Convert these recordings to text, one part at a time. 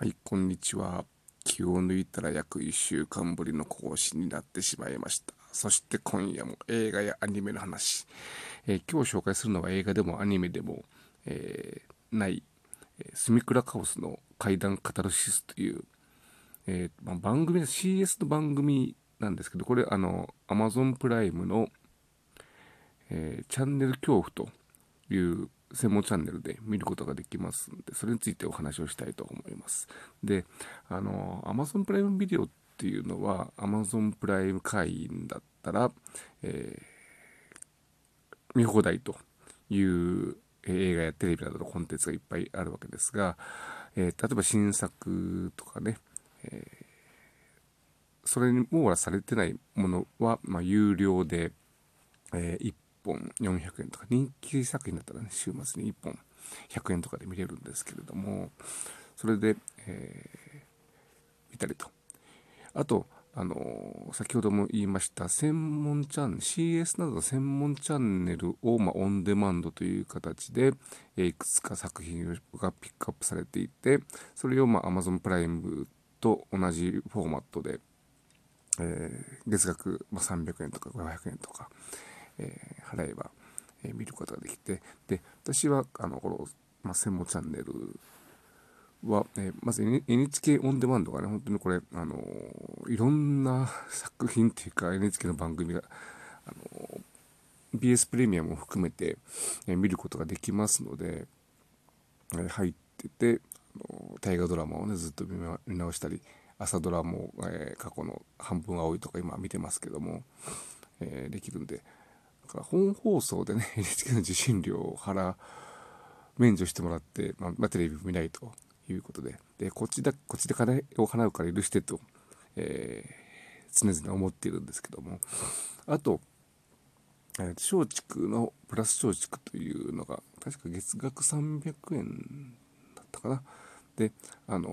はい、こんにちは。気を抜いたら約1週間ぶりの更新になってしまいました。そして今夜も映画やアニメの話。えー、今日紹介するのは映画でもアニメでも、えー、ない、え、スミクラカオスの怪談カタルシスという、えーまあ、番組、CS の番組なんですけど、これあの、Amazon プライムの、えー、チャンネル恐怖という専門チャンネルで見ることができますんで、それについてお話をしたいと思います。で、あの、Amazon プライムビデオっていうのは、Amazon プライム会員だったら、えー、見放題という映画やテレビなどのコンテンツがいっぱいあるわけですが、えー、例えば新作とかね、えー、それに網羅されてないものは、まあ、有料で、えー、本400円とか、人気作品だったらね、週末に1本100円とかで見れるんですけれども、それで、えー、見たりと。あと、あの、先ほども言いました専門チャンネル CS などの専門チャンネルを、まあ、オンデマンドという形で、え、いくつか作品がピックアップされていてそれを、まあ、Amazon プライムと同じフォーマットで、えー、月額、まあ、300円とか500円とか、えー、払えば、えー、見ることができて、で、私は、あの、この、まあ、専門チャンネルは、えー、まず NHK オンデマンドがね、本当にこれ、あのいろんな 作品っていうか NHK の番組が、あの BS プレミアムを含めて、え見ることができますので、え入ってて、大河ドラマをね、ずっと見直したり、朝ドラも、え過去の半分青いとか今見てますけども、えできるんで、本放送でね NHK の受信料を払免除してもらって、まあ、テレビ見ないということで。でこっちだこっちで金を払うから許してと、えー、常々思っているんですけども。あと松竹のプラス松竹というのが確か月額300円だったかな。であの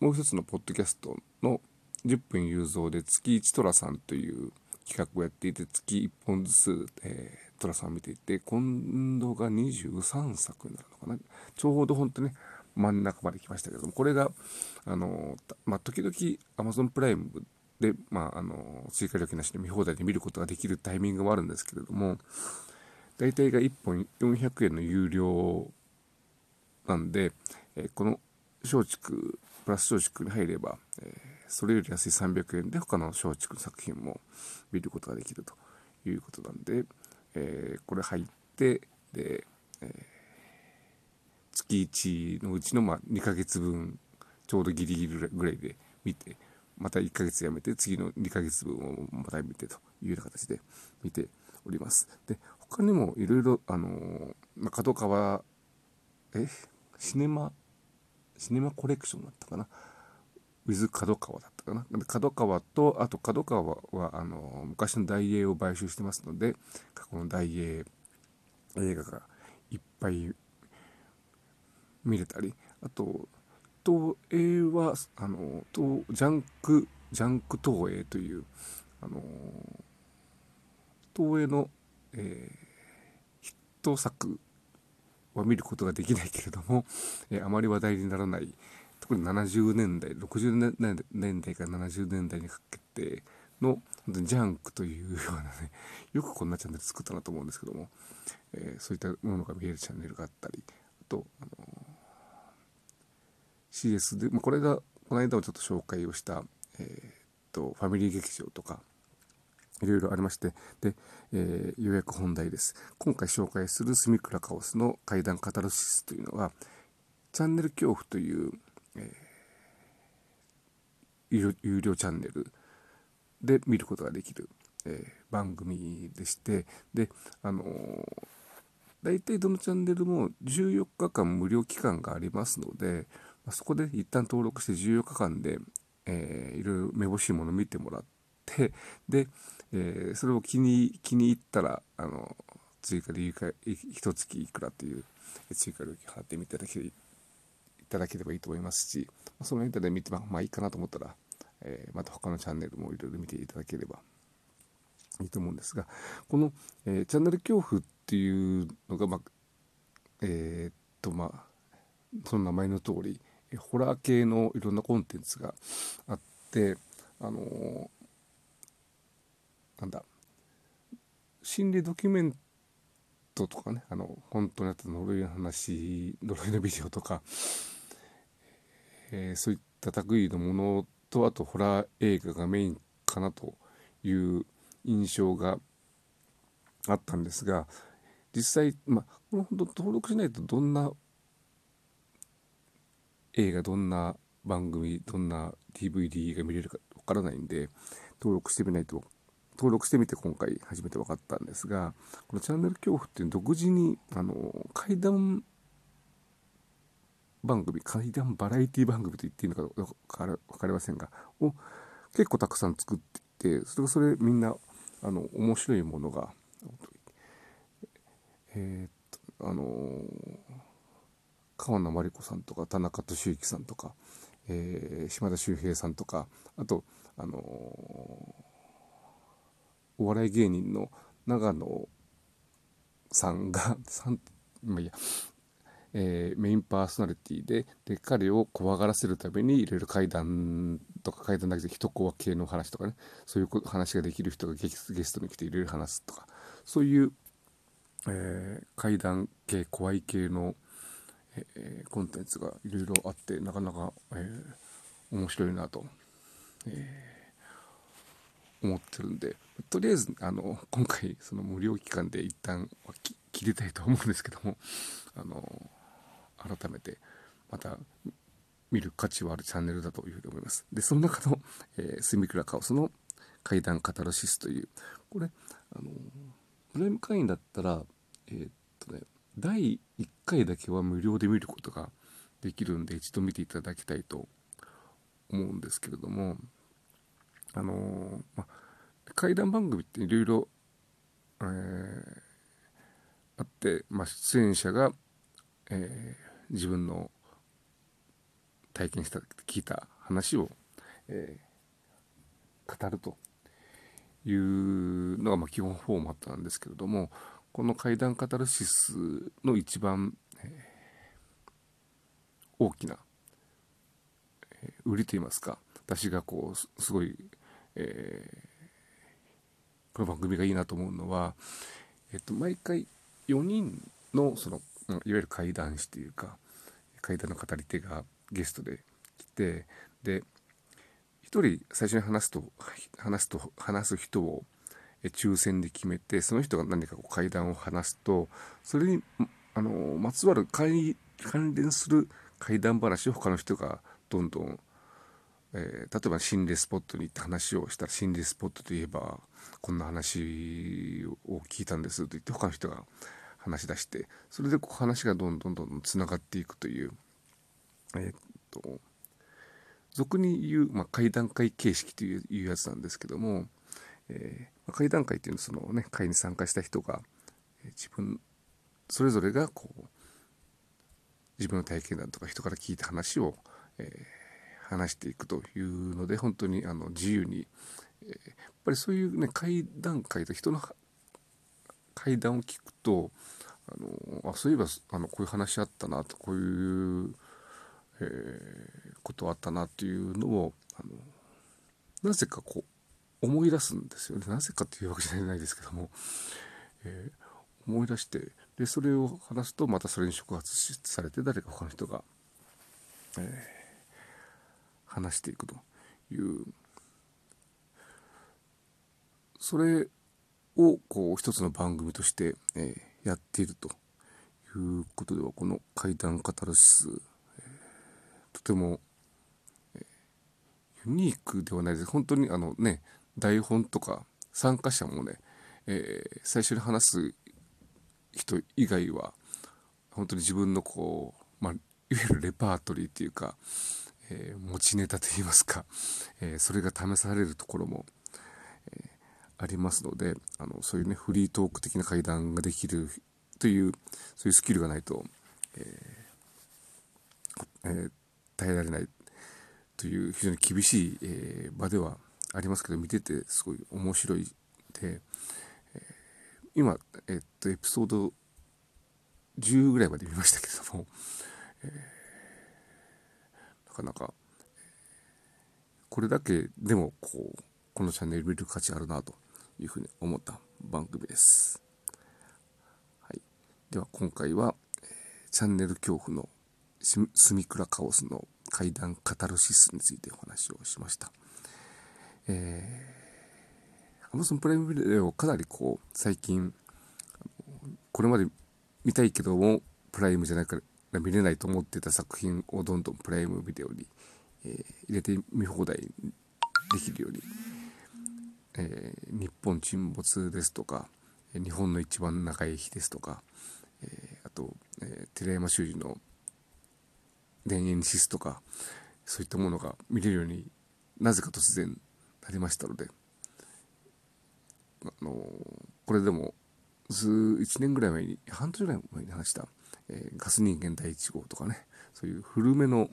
もう一つのポッドキャストの10分雄三で月一寅さんという企画をやっていて、月1本ずつ、えー、トラさんを見ていて、今度が23作になるのかな。ちょうど本当ね、真ん中まで来ましたけども、これが、あの、まあ、時々 Amazon プライムで、まあ、あの、追加料金なしで見放題で見ることができるタイミングもあるんですけれども、大体が1本400円の有料なんで、えー、この松竹、プラス松竹に入れば、えーそれより安い300円で他の松竹の作品も見ることができるということなんで、えー、これ入ってで、えー、月1のうちのまあ2ヶ月分ちょうどギリギリぐらいで見てまた1ヶ月やめて次の2ヶ月分をまた見てというような形で見ております。で他にもいろいろあのー、まあ、角川え？シネマ？シネマコレクションだったかな？ウィズ角川だったかな。角川と、あと角川は、あの、昔の大映を買収してますので、過去の大映映画がいっぱい見れたり、あと、東映は、あの、東ジャンク、ジャンク東映という、あの、東映の、えー、ヒット作は見ることができないけれども、えー、あまり話題にならない、特に70年代60年代から70年代にかけてのジャンクというようなね よくこんなチャンネル作ったなと思うんですけども、えー、そういったものが見えるチャンネルがあったりあと、あのー、CS で、まあ、これがこの間もちょっと紹介をした、えー、とファミリー劇場とかいろいろありましてで、えー、ようやく本題です。今回紹介するスミクラカオスの怪談カタルシスというのはチャンネル恐怖というえー、有料チャンネルで見ることができる、えー、番組でしてであのー、大体どのチャンネルも14日間無料期間がありますので、まあ、そこで一旦登録して14日間で、えー、いろいろめぼしいもの見てもらってで、えー、それを気に気に入ったらあの追加で一月いくらという追加料金払ってみただけただければいいと思いますし、その辺で見て、まあいいかなと思ったら、え、また他のチャンネルもいろいろ見ていただければいいと思うんですが、この、え、チャンネル恐怖っていうのが、まあ、えー、っと、まあ、その名前の通り、ホラー系のいろんなコンテンツがあってあのー、なんだ心理ドキュメントとかねあの本当にあった呪いの話呪いのビデオとか、えー、そういった類のものとあとホラー映画がメインかなという印象があったんですが実際まあこの本当登録しないとどんな映画どんな番組どんな DVD が見れるかわからないんで登録してみないと登録してみて今回初めて分かったんですがこのチャンネル恐怖っていう独自にあの怪談番組怪談バラエティ番組と言っていいのか分かりませんがを結構たくさん作っていてそれがそれみんなあの面白いものがえー、っとあの川名真理子さんとか田中俊之さんとか、えー、島田秀平さんとかあとあのー、お笑い芸人の長野さんがさんまあいいや、えー、メインパーソナリティでで彼を怖がらせるためにいろいろ怪談とか怪談だけで人怖系の話とかね。そういう話ができる人がゲストに来ていろいろ話すとか。そういう、えー、怪談系怖い系のえー、コンテンツがいろいろあってなかなか、えー、面白いなと、えー、思ってるんで。とりあえずあの今回その無料期間で一旦切りたいと思うんですけどもあの改めてまた見る価値はあるチャンネルだというふうに思います。でその中の、えー、スミクラカオスの怪談カタルシスというこれあのプライム会員だったらえー、っとね第1回だけは無料で見ることができるんで一度見ていただきたいと思うんですけれどもあのー、ま怪談番組っていろいろあって、ま、出演者が、えー、自分の体験した聞いた話を、えー、語るというのがま基本フォーマットなんですけれどもこの怪談カタルシスの一番、えー、大きな、えー、売りといいますか私がこうすごい、え、この番組がいいなと思うのは、えっと、毎回4人のそのいわゆる怪談師というか怪談の語り手がゲストで来てで1人最初に話すと話すと話す人を抽選で決めてその人が何かこう会談を話すとそれにあのまつわる関連する怪談話を他の人がどんどん、えー、例えば心霊スポットに行って話をしたら心霊スポットといえばこんな話を聞いたんですと言って他の人が話し出してそれでこう話がどんどんどんどんつながっていくというえ、っと俗に言う、まあ、会談会形式というやつなんですけども、えー、会談会っていうのはそのね会に参加した人が、え、自分それぞれがこう自分の体験談とか人から聞いた話を、えー、話していくというので本当にあの自由に、えー、やっぱりそういうね会談会と人の会談を聞くとあのあそういえばあのこういう話あったなとこういう、えー、ことあったなっていうのをあのなぜかこう思い出すんですよね。なぜかっていうわけじゃないですけども、えー、思い出してでそれを話すとまたそれに触発されて誰か他の人が、えー、話していくという。それをこう一つの番組として、えー、やっているということではこの怪談カタルシス、とても、ユニークではないです。本当にあのね台本とか参加者もね、えー、最初に話す人以外は本当に自分のこう、まあ、いわゆるレパートリーっていうか、え、持ちネタといいますか、え、それが試されるところも、ありますのであのそういうねフリートーク的な会談ができるというそういうスキルがないと、ええ耐えられないという非常に厳しい、え場ではありますけど見ててすごい面白いで、えー、今、えー、っとエピソード10ぐらいまで見ましたけども、えなかなかこれだけでもこうこのチャンネル見る価値あるなと。いうふうに思った番組です。はい、では今回は、えー、チャンネル恐怖のスミクラカオスの階段カタルシスについてお話をしました。えー、Amazon プライムビデオかなりこう最近これまで見たいけどもプライムじゃないから見れないと思ってた作品をどんどんプライムビデオに、えー、入れて見放題できるように、えー、日本沈没ですとか日本の一番長い日ですとか、えー、あと、え寺山修司の田園シスとかそういったものが見れるようになぜか突然なりましたのであのこれでもず1年ぐらい前に半年ぐらい前に話した、え、ガス人間第1号とかねそういう古めの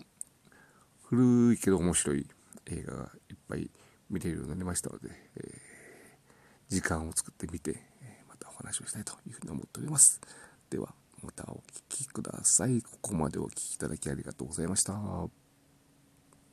古いけど面白い映画がいっぱい見れるようになりましたので、えー、時間を作ってみて、えまたお話をしたいというふうに思っておりますではまたお聴きください。ここまでお聴きいただきありがとうございました。